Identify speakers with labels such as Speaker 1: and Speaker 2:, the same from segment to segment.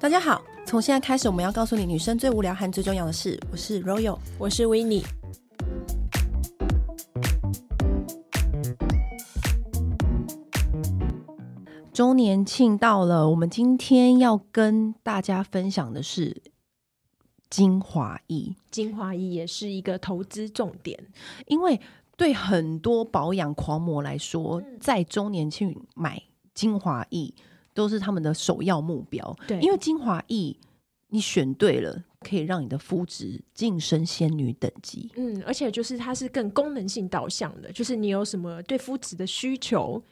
Speaker 1: 大家好，从现在开始，我们要告诉你女生最无聊和最重要的事。我是 Royal，
Speaker 2: 我是 Winnie。
Speaker 1: 周年庆到了，我们今天要跟大家分享的是精华液。
Speaker 2: 精华液也是一个投资重点，
Speaker 1: 因为对很多保养狂魔来说，嗯、在周年去买精华液。都是他们的首要目标，
Speaker 2: 对，
Speaker 1: 因为精华液你选对了，可以让你的肤质晋升仙女等级。
Speaker 2: 嗯，而且就是它是更功能性导向的，就是你有什么对肤质的需求。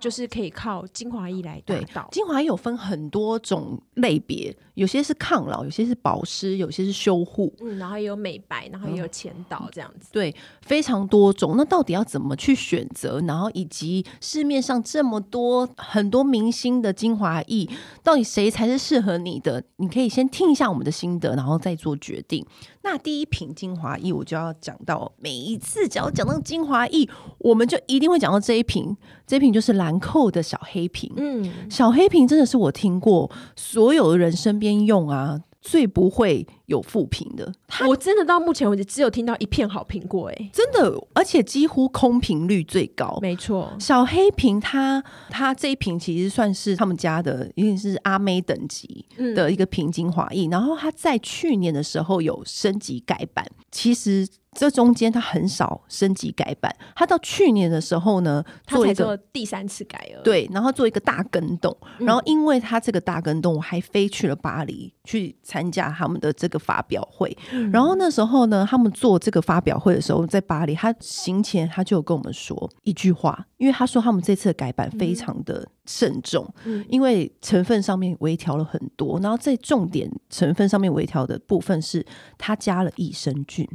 Speaker 2: 就是可以靠精华液来对到。
Speaker 1: 精华液有分很多种类别，有些是抗老，有些是保湿，有些是修护，
Speaker 2: 嗯，然后也有美白，然后也有前导这样子，
Speaker 1: 嗯。对，非常多种。那到底要怎么去选择？然后以及市面上这么多很多明星的精华液，到底谁才是适合你的？你可以先听一下我们的心得，然后再做决定。那第一瓶精华液，我就要讲到，每一次只要讲到精华液，我们就一定会讲到这一瓶，这一瓶就是兰蔻的小黑瓶。嗯，小黑瓶真的是我听过所有的人身边用啊。最不会有负评的，
Speaker 2: 我真的到目前为止只有听到一片好评过，哎，
Speaker 1: 真的，而且几乎空评率最高，
Speaker 2: 没错。
Speaker 1: 小黑瓶它它这一瓶其实算是他们家的，因为是阿妹等级的一个瓶精华液，嗯，然后它在去年的时候有升级改版，其实。这中间它很少升级改版，它到去年的时候呢，
Speaker 2: 它才做第三次改了。
Speaker 1: 对，然后做一个大更动，嗯、然后因为它这个大更动，我还飞去了巴黎去参加他们的这个发表会。嗯、然后那时候呢，他们做这个发表会的时候，在巴黎，他行前他就有跟我们说一句话，因为他说他们这次的改版非常的慎重，嗯、因为成分上面微调了很多，然后在重点成分上面微调的部分是，他加了益生菌。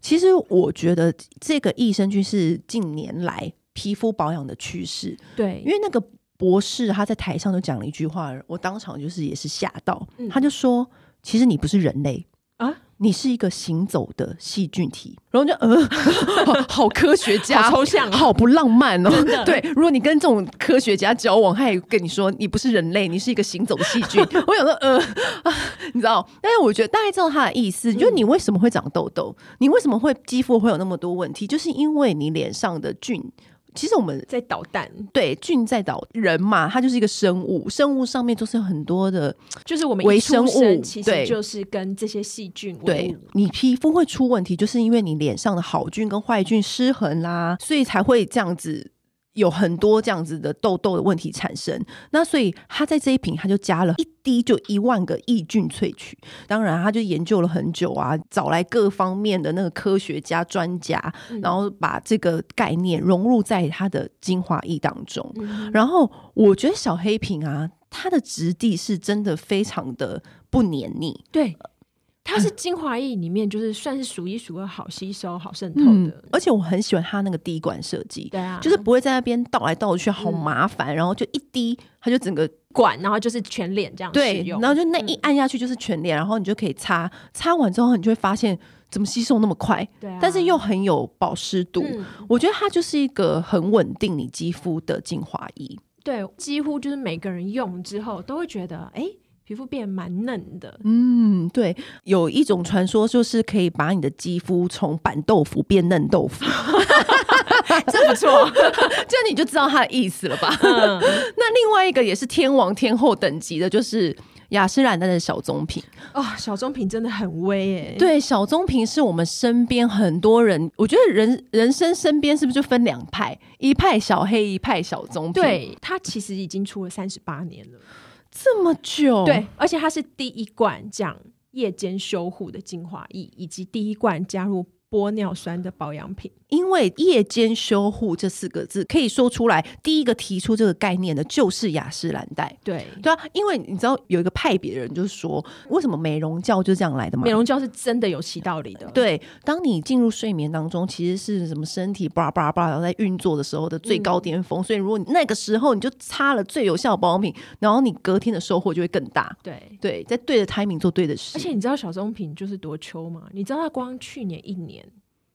Speaker 1: 其实我觉得这个益生菌是近年来皮肤保养的趋势。
Speaker 2: 对，
Speaker 1: 因为那个博士他在台上就讲了一句话，我当场就是也是吓到，嗯、他就说：“其实你不是人类啊。”你是一个行走的细菌体，然后就呃 好，科学家，
Speaker 2: 好抽象、啊，
Speaker 1: 好不浪漫哦。对，如果你跟这种科学家交往，他也跟你说你不是人类，你是一个行走的细菌。我想说，呃啊，你知道？但是我觉得大概知道他的意思，就是你为什么会长痘痘，你为什么会肌肤会有那么多问题，就是因为你脸上的菌。其实我们
Speaker 2: 在捣蛋，
Speaker 1: 对，菌在捣人嘛，它就是一个生物，生物上面都是有很多的，
Speaker 2: 就是我们
Speaker 1: 微生物，
Speaker 2: 其实就是跟这些细菌。
Speaker 1: 对，你皮肤会出问题，就是因为你脸上的好菌跟坏菌失衡啦，所以才会这样子。有很多这样子的痘痘的问题产生，那所以他在这一瓶他就加了一滴，就一万个抑菌萃取。当然，他就研究了很久啊，找来各方面的那个科学家专家，然后把这个概念融入在他的精华液当中。然后我觉得小黑瓶啊，它的质地是真的非常的不黏腻。
Speaker 2: 对。它是精华液里面就是算是数一数二好吸收、好渗透的，
Speaker 1: 嗯，而且我很喜欢它那个滴管设计，
Speaker 2: 对啊，
Speaker 1: 就是不会在那边倒来倒去，好麻烦，嗯、然后就一滴，它就整个
Speaker 2: 管，然后就是全脸这样
Speaker 1: 对，然后就那一按下去就是全脸，嗯、然后你就可以擦，擦完之后你就会发现怎么吸收那么快，对啊，但是又很有保湿度，嗯、我觉得它就是一个很稳定你肌肤的精华液，
Speaker 2: 对，几乎就是每个人用之后都会觉得，哎。皮肤变蛮嫩的，
Speaker 1: 嗯，对，有一种传说就是可以把你的肌肤从板豆腐变嫩豆腐，
Speaker 2: 真不错，
Speaker 1: 这样你就知道它的意思了吧？嗯、那另外一个也是天王天后等级的，就是雅诗兰黛的小棕瓶
Speaker 2: 哦，小棕瓶真的很威哎，
Speaker 1: 对，小棕瓶是我们身边很多人，我觉得人人生身边是不是就分两派，一派小黑，一派小棕瓶？
Speaker 2: 对，它其实已经出了三十八年了。
Speaker 1: 这么久，
Speaker 2: 对，而且它是第一罐讲夜间修护的精华液，以及第一罐加入玻尿酸的保养品。
Speaker 1: 因为夜间修护这四个字可以说出来，第一个提出这个概念的就是雅诗兰黛。
Speaker 2: 对
Speaker 1: 对啊，因为你知道有一个派别的人就是说，为什么美容觉就是这样来的嘛？
Speaker 2: 美容觉是真的有其道理的。
Speaker 1: 对，当你进入睡眠当中，其实是什么身体巴拉巴拉巴拉在运作的时候的最高巅峰，嗯、所以如果你那个时候你就擦了最有效的保养品，然后你隔天的收获就会更大。
Speaker 2: 对
Speaker 1: 对，在对的 timing 做对的事。
Speaker 2: 而且你知道小棕瓶就是多秋吗？你知道它光去年一年。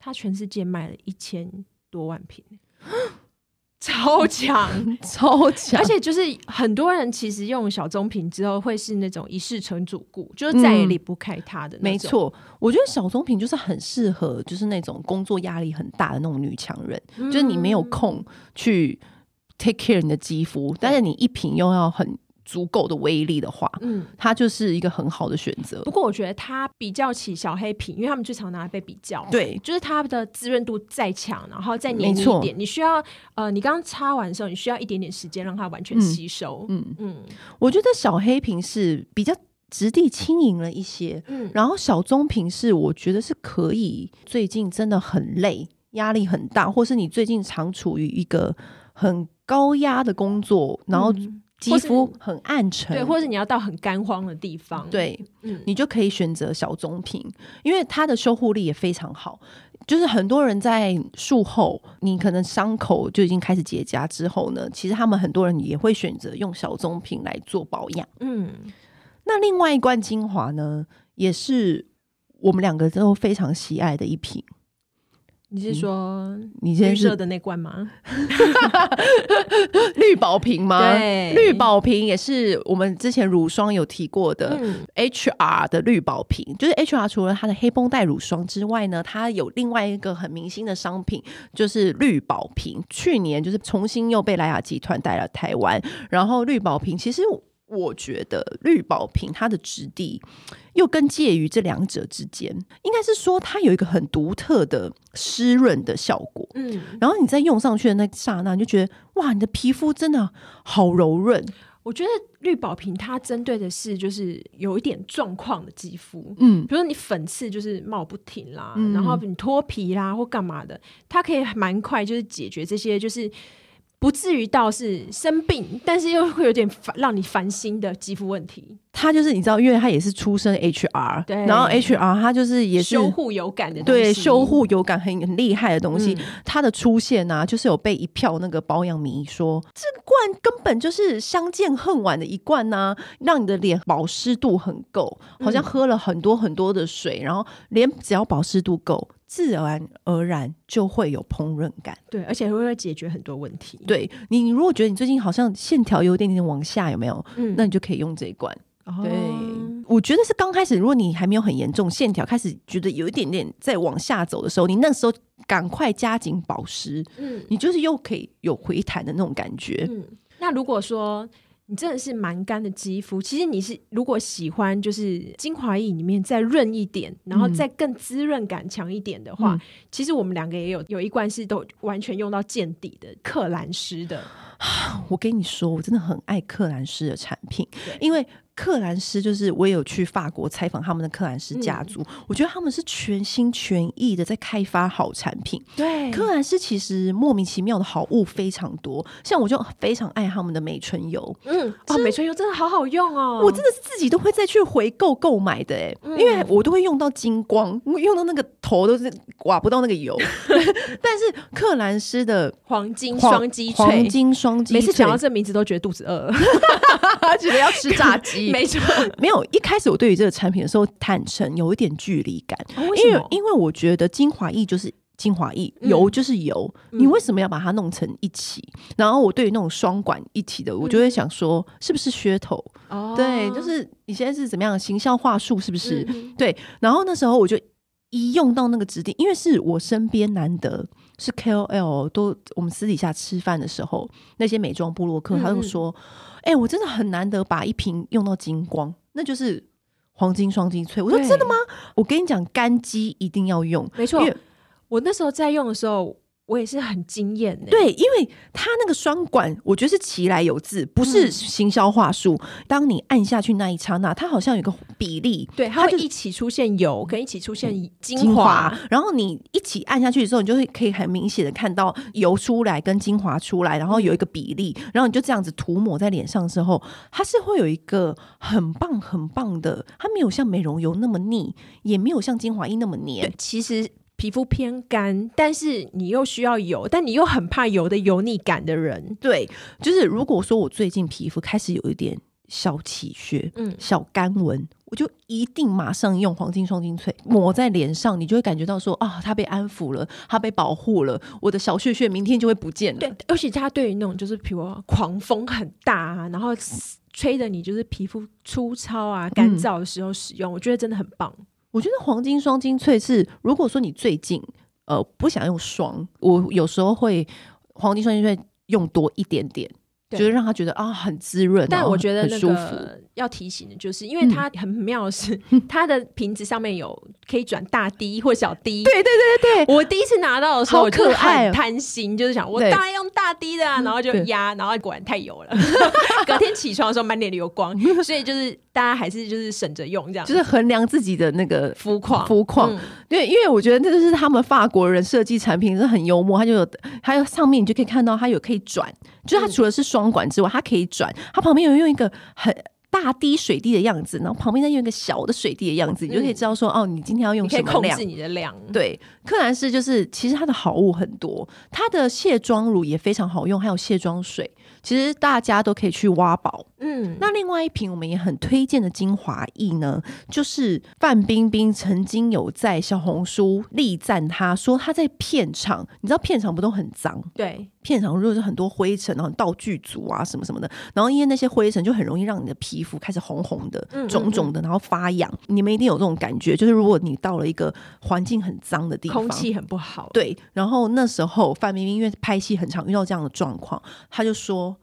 Speaker 2: 它全世界卖了一千多万瓶，超强，
Speaker 1: 超强，
Speaker 2: 而且就是很多人其实用小棕瓶之后会是那种一世成主顾，就是再也离不开它的那种。
Speaker 1: 没错，我觉得小棕瓶就是很适合，就是那种工作压力很大的那种女强人，嗯、就是你没有空去 take care 你的肌肤，但是你一瓶又要很。足够的威力的话，嗯，它就是一个很好的选择。
Speaker 2: 不过我觉得它比较起小黑瓶，因为他们最常拿来被比较，
Speaker 1: 对，
Speaker 2: 就是它的滋润度再强，然后再黏一点，你需要呃，你刚刚擦完的时候，你需要一点点时间让它完全吸收。嗯。嗯，嗯
Speaker 1: 我觉得小黑瓶是比较质地轻盈了一些，嗯，然后小棕瓶是我觉得是可以，最近真的很累，压力很大，或是你最近常处于一个很高压的工作，然后。肌肤很暗沉，
Speaker 2: 对，或者你要到很干荒的地方，
Speaker 1: 对，嗯，你就可以选择小棕瓶，因为它的修护力也非常好。就是很多人在术后，你可能伤口就已经开始结痂之后呢，其实他们很多人也会选择用小棕瓶来做保养。嗯，那另外一罐精华呢，也是我们两个都非常喜爱的一瓶。
Speaker 2: 你是说你绿色的那罐吗？
Speaker 1: 绿宝瓶吗？
Speaker 2: 对，
Speaker 1: 绿宝瓶也是我们之前乳霜有提过的，HR 的绿宝瓶。就是 HR 除了它的黑绷带乳霜之外呢，它有另外一个很明星的商品，就是绿宝瓶。去年就是重新又被莱雅集团带来台湾，然后绿宝瓶其实。我觉得绿宝瓶它的质地又更介于这两者之间，应该是说它有一个很独特的湿润的效果。嗯，然后你在用上去的那刹那，你就觉得哇，你的皮肤真的好柔润。
Speaker 2: 我觉得绿宝瓶它针对的是就是有一点状况的肌肤，
Speaker 1: 嗯，
Speaker 2: 比如说你粉刺就是冒不停啦，嗯、然后你脱皮啦或干嘛的，它可以蛮快就是解决这些就是。不至于到是生病，但是又会有点烦，让你烦心的肌肤问题。
Speaker 1: 他就是你知道，因为他也是出身 HR，对，然后 HR 他就是也是
Speaker 2: 修护有感的，
Speaker 1: 对，修护有感很很厉害的东西。他、嗯、的出现呢、啊，就是有被一票那个保养迷说，这罐根本就是相见恨晚的一罐呢、啊，让你的脸保湿度很够，好像喝了很多很多的水，然后脸只要保湿度够，自然而然就会有烹饪感。
Speaker 2: 对，而且会解决很多问题。
Speaker 1: 对你，你如果觉得你最近好像线条有点点往下，有没有？嗯，那你就可以用这一罐。对，我觉得是刚开始，如果你还没有很严重线条，开始觉得有一点点在往下走的时候，你那时候赶快加紧保湿，嗯，你就是又可以有回弹的那种感觉。
Speaker 2: 嗯，那如果说你真的是蛮干的肌肤，其实你是如果喜欢就是精华液里面再润一点，然后再更滋润感强一点的话，嗯，其实我们两个也有有一罐是都完全用到见底的克兰诗的。
Speaker 1: 我跟你说，我真的很爱克兰诗的产品，因为。克兰斯就是我也有去法国采访他们的克兰斯家族，嗯、我觉得他们是全心全意的在开发好产品。
Speaker 2: 对，
Speaker 1: 克兰斯其实莫名其妙的好物非常多，像我就非常爱他们的美唇油。
Speaker 2: 嗯，哦，美唇油真的好好用哦，
Speaker 1: 我真的是自己都会再去回购购买的哎，嗯、因为我都会用到精光，用到那个头都是刮不到那个油。但是克兰斯的
Speaker 2: 黄金双击萃，
Speaker 1: 黄金双击萃，
Speaker 2: 每次讲到这名字都觉得肚子饿，
Speaker 1: 觉得要吃炸鸡。
Speaker 2: 没错，
Speaker 1: 没有一开始我对于这个产品的时候，坦诚有一点距离感，
Speaker 2: 哦、为
Speaker 1: 因为因为我觉得精华液就是精华液，嗯、油就是油，嗯、你为什么要把它弄成一起？然后我对于那种双管一体的，我就会想说，是不是噱头？哦、对，就是你现在是怎么样的行销话术？是不是？嗯、对。然后那时候我就一用到那个质地，因为是我身边难得是 KOL，都我们私底下吃饭的时候，那些美妆部落客，他就说。嗯哎、欸，我真的很难得把一瓶用到精光，那就是黄金双精粹。我说真的吗？我跟你讲，干肌一定要用，
Speaker 2: 没错我那时候在用的时候。我也是很惊艳的，
Speaker 1: 对，因为它那个双管，我觉得是其来有自，不是行销话术。嗯、当你按下去那一刹那，它好像有个比例，
Speaker 2: 对，它会一起出现油，跟一起出现精华，
Speaker 1: 然后你一起按下去的时候，你就会可以很明显的看到油出来跟精华出来，然后有一个比例，然后你就这样子涂抹在脸上之后，它是会有一个很棒很棒的，它没有像美容油那么腻，也没有像精华液那么黏，
Speaker 2: 其实。皮肤偏干，但是你又需要油，但你又很怕油的油腻感的人，
Speaker 1: 对，就是如果说我最近皮肤开始有一点小起屑，嗯，小干纹，我就一定马上用黄金双精粹抹在脸上，你就会感觉到说啊，它被安抚了，它被保护了，我的小屑屑明天就会不见了。
Speaker 2: 对，而且它对于那种就是比如狂风很大啊，然后吹的你就是皮肤粗糙啊、干燥的时候使用，嗯，我觉得真的很棒。
Speaker 1: 我觉得黄金双精粹是，如果说你最近呃不想用霜，我有时候会黄金双精粹用多一点点。就是让他觉得啊很滋润，
Speaker 2: 但我觉得那
Speaker 1: 个
Speaker 2: 要提醒的就是，因为它很妙的是，嗯、它的瓶子上面有可以转大滴或小滴。
Speaker 1: 对对对对对，
Speaker 2: 我第一次拿到的时候，我就很贪心，就是想我当然用大滴的啊，然后就压，然后果然太油了。隔天起床的时候满脸流光，所以就是大家还是就是省着用这样，
Speaker 1: 就是衡量自己的那个
Speaker 2: 肤况
Speaker 1: 肤况。对，因为我觉得那就是他们法国人设计产品是很幽默，他就有还有上面你就可以看到它有可以转，就是它除了是双管之外，它可以转，它旁边有用一个很。大滴水滴的样子，然后旁边再用一个小的水滴的样子，嗯、你就可以知道说，哦，你今天要用什么量，
Speaker 2: 可以控制你的量。
Speaker 1: 对，克兰氏就是其实它的好物很多，它的卸妆乳也非常好用，还有卸妆水，其实大家都可以去挖宝。嗯，那另外一瓶我们也很推荐的精华液呢，就是范冰冰曾经有在小红书力赞她说她在片场，你知道片场不都很脏？
Speaker 2: 对，片
Speaker 1: 场如果是很多灰尘，然后道具组啊什么什么的，然后因为那些灰尘就很容易让你的皮肤开始红红的、肿肿的，然后发痒。你们一定有这种感觉，就是如果你到了一个环境很脏的地方，
Speaker 2: 空气很不好，
Speaker 1: 对。然后那时候范冰冰因为拍戏很常遇到这样的状况，她就说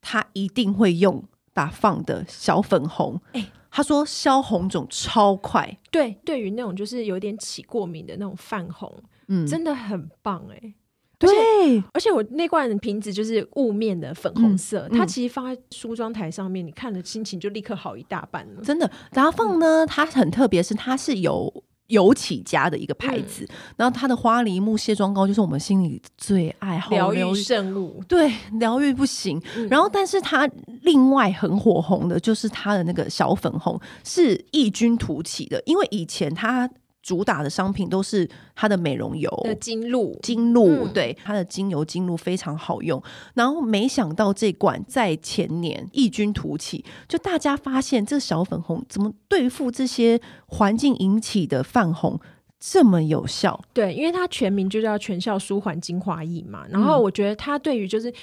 Speaker 1: 她一定会用。打放的小粉红，哎、欸，他说消红肿超快。
Speaker 2: 对，对于那种就是有点起过敏的那种泛红，嗯，真的很棒哎、欸。
Speaker 1: 对，
Speaker 2: 而且我那罐瓶子就是雾面的粉红色，嗯嗯、它其实放在梳妆台上面，你看了心情就立刻好一大半了。
Speaker 1: 真的，然后放呢，它很特别，是它是有。有起家的一个牌子，嗯、然后它的花梨木卸妆膏就是我们心里最爱，
Speaker 2: 好疗愈。圣物，
Speaker 1: 对，疗愈不行。嗯、然后，但是它另外很火红的就是它的那个小粉红是异军突起的，因为以前它。主打的商品都是它的美容油
Speaker 2: 的精露，
Speaker 1: 精露，对，它的精油精露非常好用。然后没想到这罐在前年异军突起，就大家发现这小粉红怎么对付这些环境引起的泛红这么有效？
Speaker 2: 对，因为它全名就叫全效舒缓精华液嘛。然后我觉得它对于就是。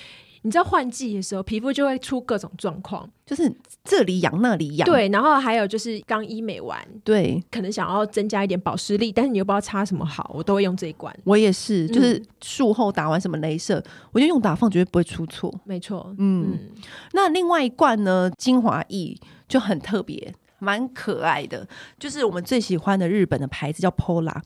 Speaker 2: 你知道换季的时候，皮肤就会出各种状况，
Speaker 1: 就是这里痒那里痒。
Speaker 2: 对，然后还有就是刚医美完，
Speaker 1: 对，
Speaker 2: 可能想要增加一点保湿力，但是你又不知道擦什么好，我都会用这一罐。
Speaker 1: 我也是，就是术后打完什么镭射，嗯、我就用打放，绝对不会出错。
Speaker 2: 没错，
Speaker 1: 嗯。嗯，那另外一罐呢，精华液就很特别。蛮可爱的，就是我们最喜欢的日本的牌子叫 Pola。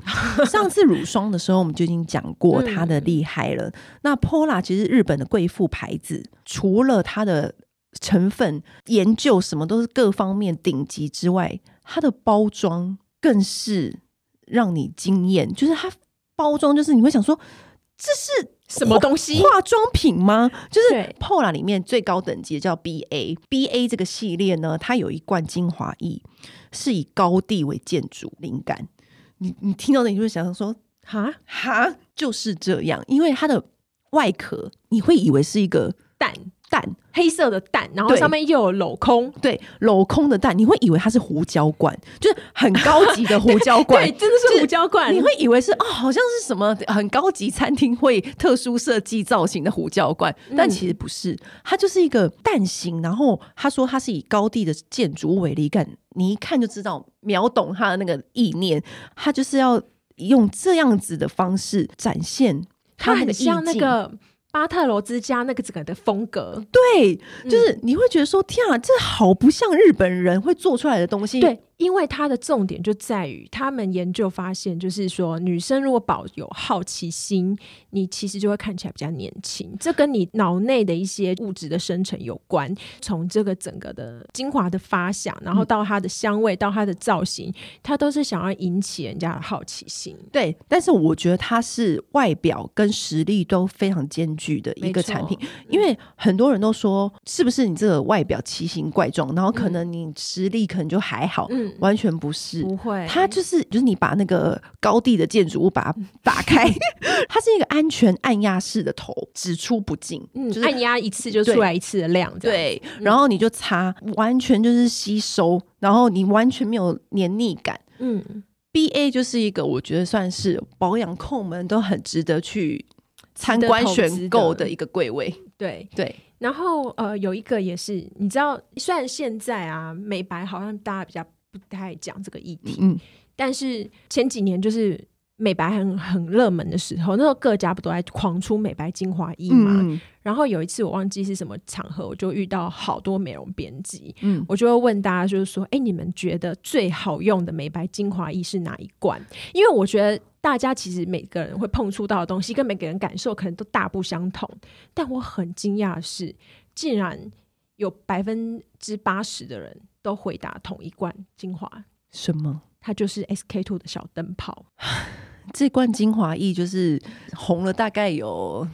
Speaker 1: 上次乳霜的时候，我们就已经讲过 它的厉害了。嗯、那 Pola 其实日本的贵妇牌子，除了它的成分研究什么都是各方面顶级之外，它的包装更是让你惊艳。就是它包装，就是你会想说，这是。
Speaker 2: 什么东西？
Speaker 1: 化妆品吗？就是 Pola 里面最高等级的叫 BA。BA 这个系列呢，它有一罐精华液，是以高地为建筑灵感。你你听到的，你就会想说，哈哈，就是这样，因为它的外壳你会以为是一个
Speaker 2: 蛋。
Speaker 1: 蛋
Speaker 2: 黑色的蛋，然后上面又有镂空，
Speaker 1: 对，镂空的蛋，你会以为它是胡椒罐，就是很高级的胡椒罐，
Speaker 2: 对，真的是胡椒罐，
Speaker 1: 你会以为是哦，好像是什么很高级餐厅会特殊设计造型的胡椒罐，但其实不是，它就是一个蛋形，然后他说它是以高地的建筑为灵感，你一看就知道，秒懂他的那个意念，他就是要用这样子的方式展现，
Speaker 2: 它很像那个。巴特罗之家那个整个的风格，
Speaker 1: 对，就是你会觉得说，天啊，这好不像日本人会做出来的东西，
Speaker 2: 对。因为它的重点就在于，他们研究发现，就是说，女生如果保有好奇心，你其实就会看起来比较年轻。这跟你脑内的一些物质的生成有关。从这个整个的精华的发想，然后到它的香味，到它的造型，它都是想要引起人家的好奇心。
Speaker 1: 对，但是我觉得它是外表跟实力都非常兼具的一个产品。因为很多人都说，是不是你这个外表奇形怪状，然后可能你实力可能就还好。嗯。
Speaker 2: 嗯，
Speaker 1: 完全不是，
Speaker 2: 不会，
Speaker 1: 它就是就是你把那个高地的建筑物把它打开，它是一个安全按压式的头，只出不进，
Speaker 2: 嗯，
Speaker 1: 就是
Speaker 2: 按压一次就出来一次的量，
Speaker 1: 对，然后你就擦，完全就是吸收，然后你完全没有黏腻感，
Speaker 2: 嗯
Speaker 1: ，BA 就是一个我觉得算是保养控们都很值得去参观选购的一个柜位，
Speaker 2: 对。
Speaker 1: 对。
Speaker 2: 然后呃，有一个也是，你知道，虽然现在啊，美白好像大家比较不太讲这个议题，
Speaker 1: 嗯，
Speaker 2: 但是前几年就是美白很很热门的时候，那时候各家不都在狂出美白精华液嘛？嗯、然后有一次我忘记是什么场合，我就遇到好多美容编辑，嗯，我就会问大家，就是说，哎，你们觉得最好用的美白精华液是哪一罐？因为我觉得。大家其实每个人会碰触到的东西，跟每个人感受可能都大不相同。但我很惊讶的是，竟然有百分之八十的人都回答同一罐精华。
Speaker 1: 什么？
Speaker 2: 它就是 SK two 的小灯泡。
Speaker 1: 这罐精华液就是红了大概有。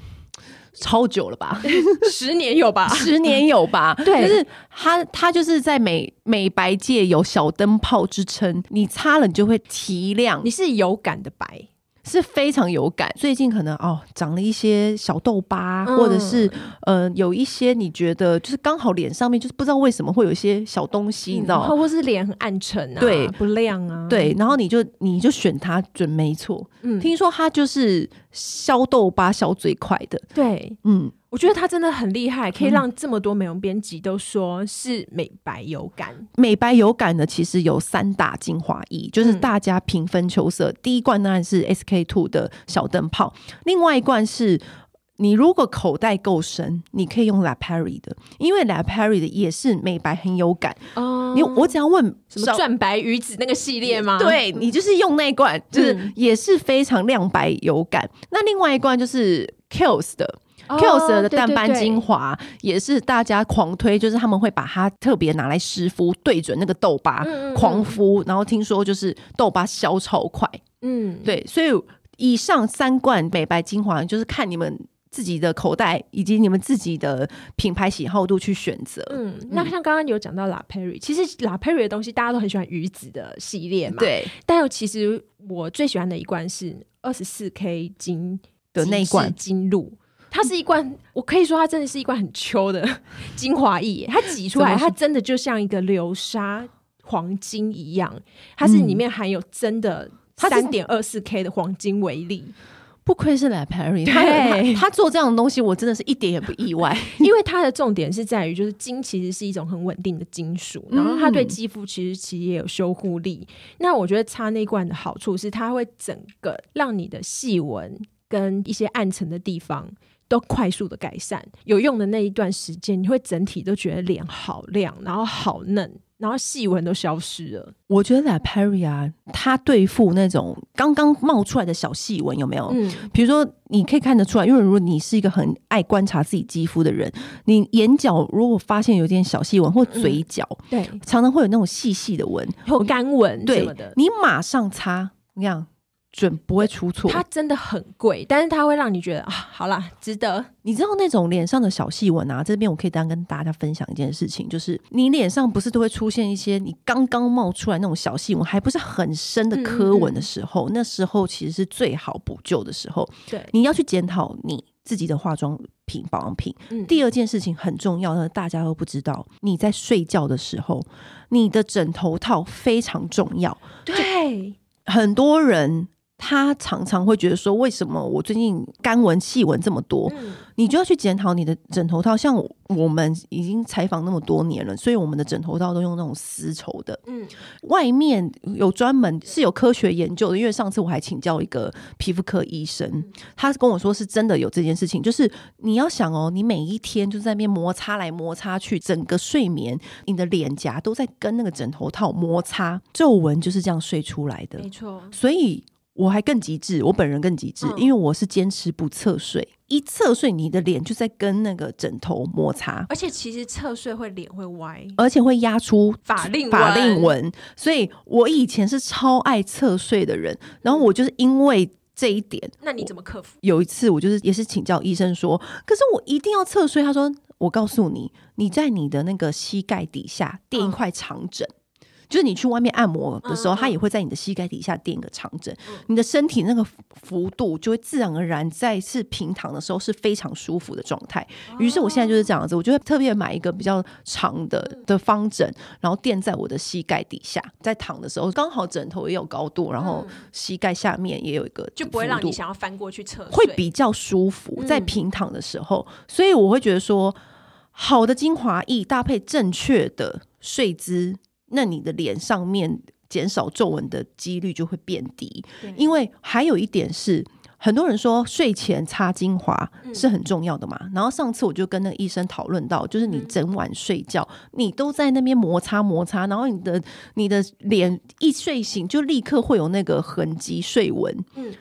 Speaker 1: 超久了吧，
Speaker 2: 十年有吧，
Speaker 1: 十年有吧。
Speaker 2: 对，
Speaker 1: 就是它，它就是在美美白界有小灯泡之称。你擦了，你就会提亮，
Speaker 2: 你是有感的白。
Speaker 1: 是非常有感，最近可能哦长了一些小痘疤，嗯、或者是呃有一些你觉得就是刚好脸上面就是不知道为什么会有一些小东西，嗯、你知道吗？
Speaker 2: 或是脸很暗沉啊，
Speaker 1: 对，
Speaker 2: 不亮啊，
Speaker 1: 对，然后你就你就选它准没错。嗯，听说它就是消痘疤消最快的，
Speaker 2: 对，嗯。我觉得他真的很厉害，可以让这么多美容编辑都说是美白有感。
Speaker 1: 嗯、美白有感的其实有三大精华液，就是大家平分秋色。嗯、第一罐当然是 SK two 的小灯泡，另外一罐是你如果口袋够深，你可以用 La Prairie 的，因为 La Prairie 的也是美白很有感。哦、嗯，你我只要问
Speaker 2: 什么钻白鱼子那个系列吗？
Speaker 1: 对，你就是用那一罐，就是也是非常亮白有感。嗯、那另外一罐就是 Kiehl's 的。Kiehl's 的淡斑精华也是大家狂推，就是他们会把它特别拿来湿敷，对准那个痘疤狂敷，然后听说就是痘疤消超快。嗯，对，所以以上三罐美白精华就是看你们自己的口袋以及你们自己的品牌喜好度去选择。嗯，
Speaker 2: 那像刚刚有讲到 La Prairie，其实 La Prairie 的东西大家都很喜欢鱼子的系列嘛。
Speaker 1: 对，
Speaker 2: 但又其实我最喜欢的一罐是二十四 K 金
Speaker 1: 的那一罐
Speaker 2: 金露。它是一罐，我可以说它真的是一罐很秋的 精华液，它挤出来，它真的就像一个流沙黄金一样，它是里面含有真的三点二四 K 的黄金微粒，
Speaker 1: 不愧是 La Prairie，对，他做这样的东西，我真的是一点也不意外，
Speaker 2: 因为它的重点是在于，就是金其实是一种很稳定的金属，然后它对肌肤其实其实也有修护力。那我觉得擦那罐的好处是，它会整个让你的细纹跟一些暗沉的地方。都快速的改善，有用的那一段时间，你会整体都觉得脸好亮，然后好嫩，然后细纹都消失了。
Speaker 1: 我觉得 La Prairie 啊，它对付那种刚刚冒出来的小细纹有没有？嗯，比如说你可以看得出来，因为如果你是一个很爱观察自己肌肤的人，你眼角如果发现有点小细纹，或嘴角，
Speaker 2: 对，
Speaker 1: 常常会有那种细细的纹，
Speaker 2: 或干纹，
Speaker 1: 对的，你马上擦，你看。准不会出错，
Speaker 2: 它真的很贵，但是它会让你觉得啊，好啦，值得。
Speaker 1: 你知道那种脸上的小细纹啊？这边我可以当跟大家分享一件事情，就是你脸上不是都会出现一些你刚刚冒出来那种小细纹，还不是很深的科纹的时候，嗯嗯，那时候其实是最好补救的时候。
Speaker 2: 对，
Speaker 1: 你要去检讨你自己的化妆品、保养品。嗯、第二件事情很重要的，大家都不知道，你在睡觉的时候，你的枕头套非常重要。
Speaker 2: 对，
Speaker 1: 很多人。他常常会觉得说，为什么我最近干纹细纹这么多？嗯、你就要去检讨你的枕头套。像我们已经采访那么多年了，所以我们的枕头套都用那种丝绸的。嗯，外面有专门是有科学研究的。因为上次我还请教一个皮肤科医生，嗯、他跟我说是真的有这件事情。就是你要想哦，你每一天就在那边摩擦来摩擦去，整个睡眠，你的脸颊都在跟那个枕头套摩擦，皱纹就是这样睡出来的。
Speaker 2: 没错，
Speaker 1: 所以。我还更极致，我本人更极致，嗯、因为我是坚持不侧睡，一侧睡你的脸就在跟那个枕头摩擦，
Speaker 2: 而且其实侧睡会脸会歪，
Speaker 1: 而且会压出
Speaker 2: 法令
Speaker 1: 法令纹，所以我以前是超爱侧睡的人，然后我就是因为这一点，
Speaker 2: 那你怎么克服？
Speaker 1: 有一次我就是也是请教医生说，可是我一定要侧睡，他说我告诉你，你在你的那个膝盖底下垫一块长枕。嗯就是你去外面按摩的时候，它也会在你的膝盖底下垫一个长枕，你的身体那个幅度就会自然而然在是平躺的时候是非常舒服的状态。于是我现在就是这样子，我就会特别买一个比较长的的方枕，然后垫在我的膝盖底下，在躺的时候刚好枕头也有高度，然后膝盖下面也有一个，
Speaker 2: 就不会让你想要翻过去侧睡，
Speaker 1: 会比较舒服在平躺的时候。所以我会觉得说，好的精华液搭配正确的睡姿。那你的脸上面减少皱纹的几率就会变低，因为还有一点是，很多人说睡前擦精华是很重要的嘛。然后上次我就跟那个医生讨论到，就是你整晚睡觉，你都在那边摩擦摩擦，然后你的你的脸一睡醒就立刻会有那个痕迹睡纹。嗯，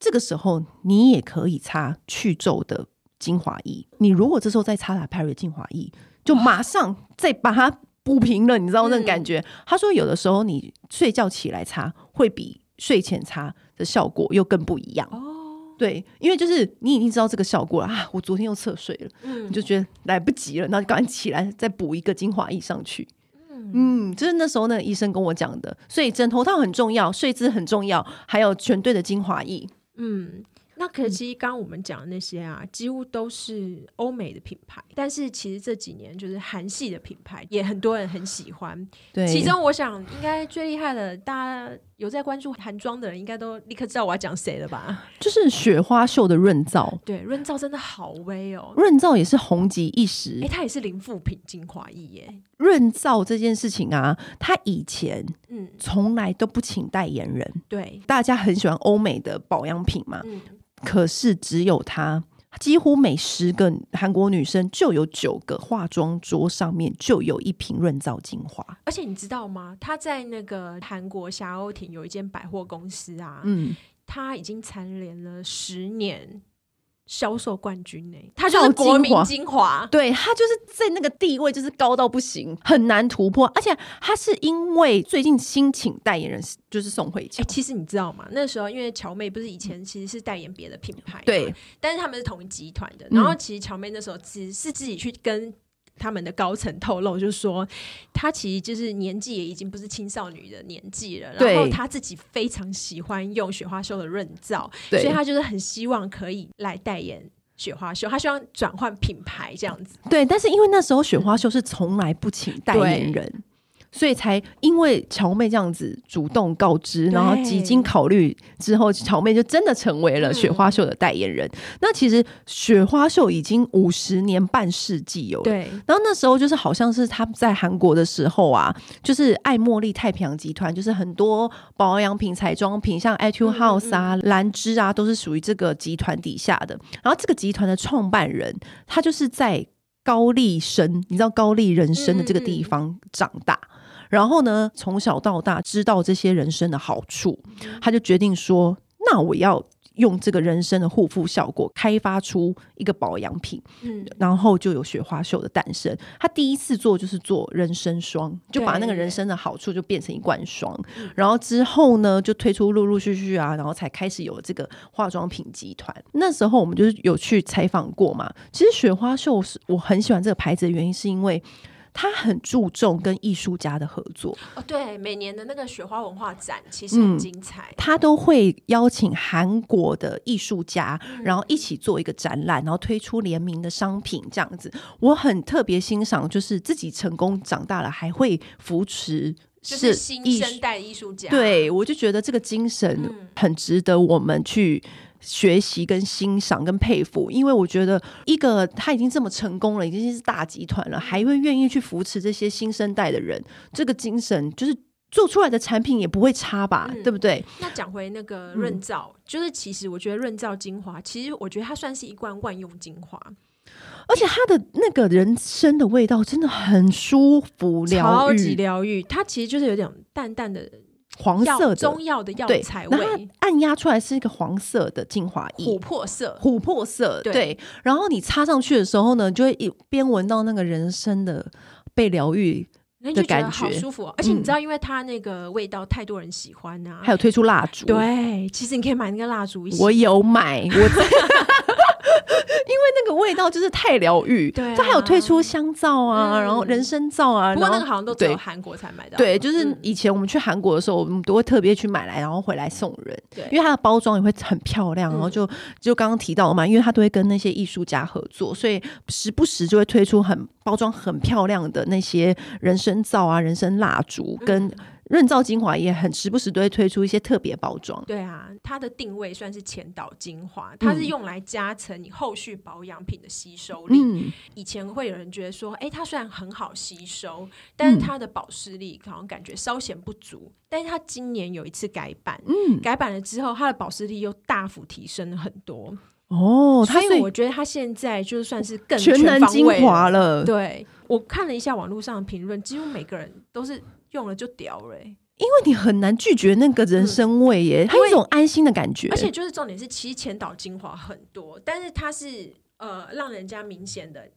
Speaker 1: 这个时候你也可以擦去皱的精华液。你如果这时候再擦 Prairie 的精华液，就马上再把它。补平了，你知道那种感觉？嗯、他说有的时候你睡觉起来擦，会比睡前擦的效果又更不一样。哦，对，因为就是你已经知道这个效果了啊，我昨天又侧睡了，嗯，你就觉得来不及了，那就赶紧起来再补一个精华液上去。嗯，嗯，就是那时候那个医生跟我讲的，所以枕头套很重要，睡姿很重要，还有全对的精华液。嗯。
Speaker 2: 那可是其实刚刚我们讲的那些啊，几乎都是欧美的品牌，但是其实这几年就是韩系的品牌也很多人很喜欢。对，其中我想应该最厉害的，大家有在关注韩妆的人，应该都立刻知道我要讲谁了吧？
Speaker 1: 就是雪花秀的润燥。
Speaker 2: 对，润燥真的好威哦，
Speaker 1: 润燥也是红极一时。
Speaker 2: 哎、欸，它也是零副品精华液耶。
Speaker 1: 润燥这件事情啊，它以前嗯从来都不请代言人。
Speaker 2: 对，
Speaker 1: 大家很喜欢欧美的保养品嘛。嗯可是只有她，几乎每十个韩国女生就有九个化妆桌上面就有一瓶润燥精华。
Speaker 2: 而且你知道吗？她在那个韩国霞欧亭有一间百货公司啊，
Speaker 1: 嗯，
Speaker 2: 她已经蝉联了十年。销售冠军呢、欸？他就是国民精华，
Speaker 1: 对，他就是在那个地位就是高到不行，很难突破。而且他是因为最近新请代言人就是宋慧乔、
Speaker 2: 欸。其实你知道吗？那时候因为乔妹不是以前其实是代言别的品牌，
Speaker 1: 对，
Speaker 2: 但是他们是同一集团的。然后其实乔妹那时候只是自己去跟。他们的高层透露，就是说他其实就是年纪也已经不是青少女的年纪了，然后他自己非常喜欢用雪花秀的润燥，所以他就是很希望可以来代言雪花秀，他希望转换品牌这样子。
Speaker 1: 对，但是因为那时候雪花秀是从来不请代言人。嗯所以才因为乔妹这样子主动告知，然后几经考虑之后，乔妹就真的成为了雪花秀的代言人。嗯、那其实雪花秀已经五十年半世纪有了。对。然后那时候就是好像是他在韩国的时候啊，就是爱茉莉太平洋集团，就是很多保养品、彩妆品，像 Etude House 啊、兰、嗯、芝、嗯、啊，都是属于这个集团底下的。然后这个集团的创办人，他就是在高丽生，你知道高丽人参的这个地方长大。嗯嗯然后呢，从小到大知道这些人参的好处，他就决定说：“那我要用这个人参的护肤效果，开发出一个保养品。”嗯，然后就有雪花秀的诞生。他第一次做就是做人参霜，就把那个人参的好处就变成一罐霜。然后之后呢，就推出陆陆续续啊，然后才开始有了这个化妆品集团。那时候我们就是有去采访过嘛。其实雪花秀是我很喜欢这个牌子的原因，是因为。他很注重跟艺术家的合作
Speaker 2: 哦，对，每年的那个雪花文化展其实很精彩。嗯，他
Speaker 1: 都会邀请韩国的艺术家，然后一起做一个展览，然后推出联名的商品，这样子。我很特别欣赏，就是自己成功长大了还会扶持，
Speaker 2: 就是新生代艺术家。
Speaker 1: 对，我就觉得这个精神很值得我们去。学习跟欣赏跟佩服，因为我觉得一个他已经这么成功了，已经是大集团了，还会愿意去扶持这些新生代的人，这个精神就是做出来的产品也不会差吧，嗯、对不对？
Speaker 2: 那讲回那个润燥，嗯、就是其实我觉得润燥精华，其实我觉得它算是一罐万用精华，
Speaker 1: 而且它的那个人参的味道真的很舒服，疗愈，
Speaker 2: 超级疗愈。它其实就是有点淡淡的。
Speaker 1: 黄色的。
Speaker 2: 中药的药材味，
Speaker 1: 然后按压出来是一个黄色的精华液，
Speaker 2: 琥珀色，
Speaker 1: 琥珀色，对，对。然后你擦上去的时候呢，就会一边闻到那个人参的被疗愈的感觉，
Speaker 2: 好舒服哦。而且你知道，因为它那个味道太多人喜欢啊，
Speaker 1: 还有推出蜡烛，
Speaker 2: 对，其实你可以买那个蜡烛
Speaker 1: 我有买，我。因为那个味道就是太疗愈。
Speaker 2: 对、啊，
Speaker 1: 它还有推出香皂啊，嗯、然后人参皂啊。
Speaker 2: 不过那个好像都只有韩国才买到。
Speaker 1: 对，就是以前我们去韩国的时候，我们都会特别去买来，然后回来送人。对，因为它的包装也会很漂亮，然后就就刚刚提到嘛，因为它都会跟那些艺术家合作，所以时不时就会推出很包装很漂亮的那些人参皂啊、人参蜡烛跟。嗯润燥精华也很时不时都会推出一些特别包装。
Speaker 2: 对啊，它的定位算是前导精华，它是用来加成你后续保养品的吸收力。嗯、以前会有人觉得说，哎、欸，它虽然很好吸收，但是它的保湿力好像感觉稍显不足。但是它今年有一次改版，嗯，改版了之后，它的保湿力又大幅提升了很多。
Speaker 1: 哦，
Speaker 2: 所以我觉得它现在就算是更全能精华了。对，我看了一下网络上的评论，几乎每个人都是。用了就屌了、欸，
Speaker 1: 因为你很难拒绝那个人参味耶，它、嗯、有一种安心的感觉。
Speaker 2: 而且就是重点是，其实前导精华很多，但是它是呃，让人家明显的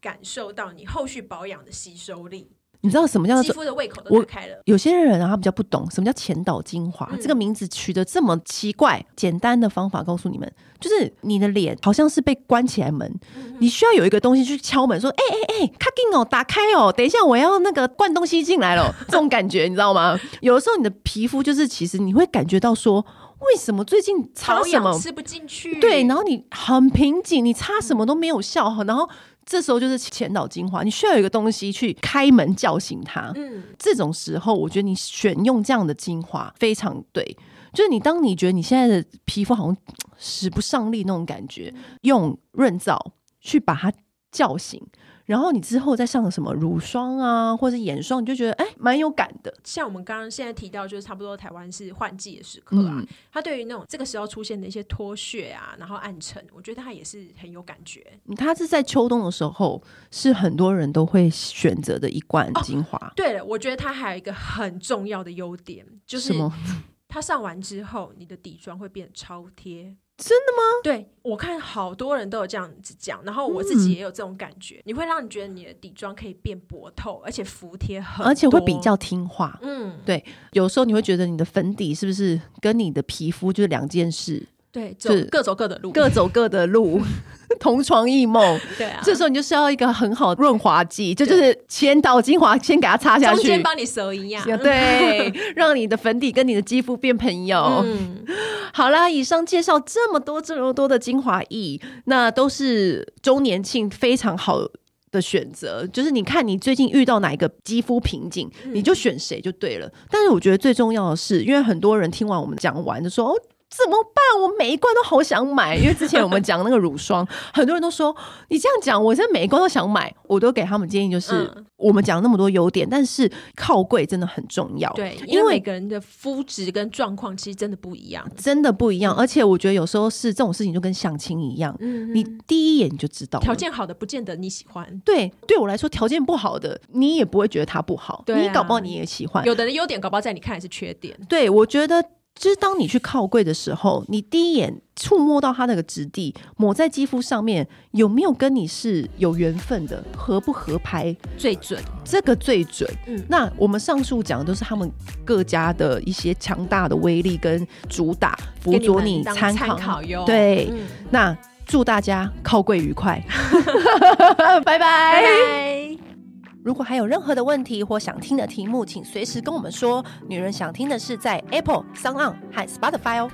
Speaker 2: 感受到你后续保养的吸收力。
Speaker 1: 你知道什么叫
Speaker 2: 肌肤的胃口都打开了？
Speaker 1: 有些人啊，他比较不懂什么叫前导精华，嗯、这个名字取得这么奇怪。简单的方法告诉你们，就是你的脸好像是被关起来门，嗯、你需要有一个东西去敲门，说：“哎哎哎，卡进哦，打开哦，等一下我要那个灌东西进来了。”这种感觉你知道吗？有的时候你的皮肤就是其实你会感觉到说，为什么最近擦什么
Speaker 2: 吃不进去？
Speaker 1: 对，然后你很瓶颈，你擦什么都没有效，然后。这时候就是前导精华，你需要有一个东西去开门叫醒它。嗯，这种时候，我觉得你选用这样的精华非常对。就是你当你觉得你现在的皮肤好像使不上力那种感觉，用润燥去把它叫醒。然后你之后再上什么乳霜啊，或者眼霜，你就觉得哎，蛮有感的。
Speaker 2: 像我们刚刚现在提到，就是差不多台湾是换季的时刻啊。嗯、它对于那种这个时候出现的一些脱屑啊，然后暗沉，我觉得它也是很有感觉。
Speaker 1: 它是在秋冬的时候，是很多人都会选择的一罐精华。哦、
Speaker 2: 对了，我觉得它还有一个很重要的优点，就是它上完之后，你的底妆会变超贴。
Speaker 1: 真的吗？
Speaker 2: 对，我看好多人都有这样子讲，然后我自己也有这种感觉。嗯、你会让你觉得你的底妆可以变薄透，而且服帖很，
Speaker 1: 而且会比较听话。嗯，对，有时候你会觉得你的粉底是不是跟你的皮肤就是两件事？
Speaker 2: 对，走各走各的路，
Speaker 1: 各走各的路，同床异梦。对啊，这时候你就需要一个很好的润滑剂，就就是先导精华先给它擦下去，中
Speaker 2: 间帮你折一样，
Speaker 1: 对，让你的粉底跟你的肌肤变朋友。嗯，好啦，以上介绍这么多这么多的精华液，那都是周年庆非常好的选择。就是你看你最近遇到哪一个肌肤瓶颈，嗯、你就选谁就对了。但是我觉得最重要的是，因为很多人听完我们讲完就说哦。怎么办？我每一罐都好想买，因为之前我们讲那个乳霜，很多人都说你这样讲，我现在每一罐都想买。我都给他们建议，就是、嗯、我们讲那么多优点，但是靠柜真的很重要。
Speaker 2: 对，因为，每个人的肤质跟状况其实真的不一样，
Speaker 1: 真的不一样。而且我觉得有时候是这种事情就跟相亲一样，嗯，你第一眼你就知道，
Speaker 2: 条件好的不见得你喜欢。
Speaker 1: 对，对我来说条件不好的，你也不会觉得他不好。你搞不好你也喜欢。
Speaker 2: 有的人优点搞不好在你看来是缺点。
Speaker 1: 对，我觉得。就是当你去靠柜的时候，你第一眼触摸到它那个质地，抹在肌肤上面有没有跟你是有缘分的，合不合拍
Speaker 2: 最准，
Speaker 1: 这个最准。嗯，那我们上述讲的都是他们各家的一些强大的威力跟主打，辅佐你参考哟。对，嗯、那祝大家靠柜愉快 拜拜。拜拜。如果还有任何的问题或想听的题目，请随时跟我们说。女人想听的是，在 Apple、SoundOn 和 Spotify 哦。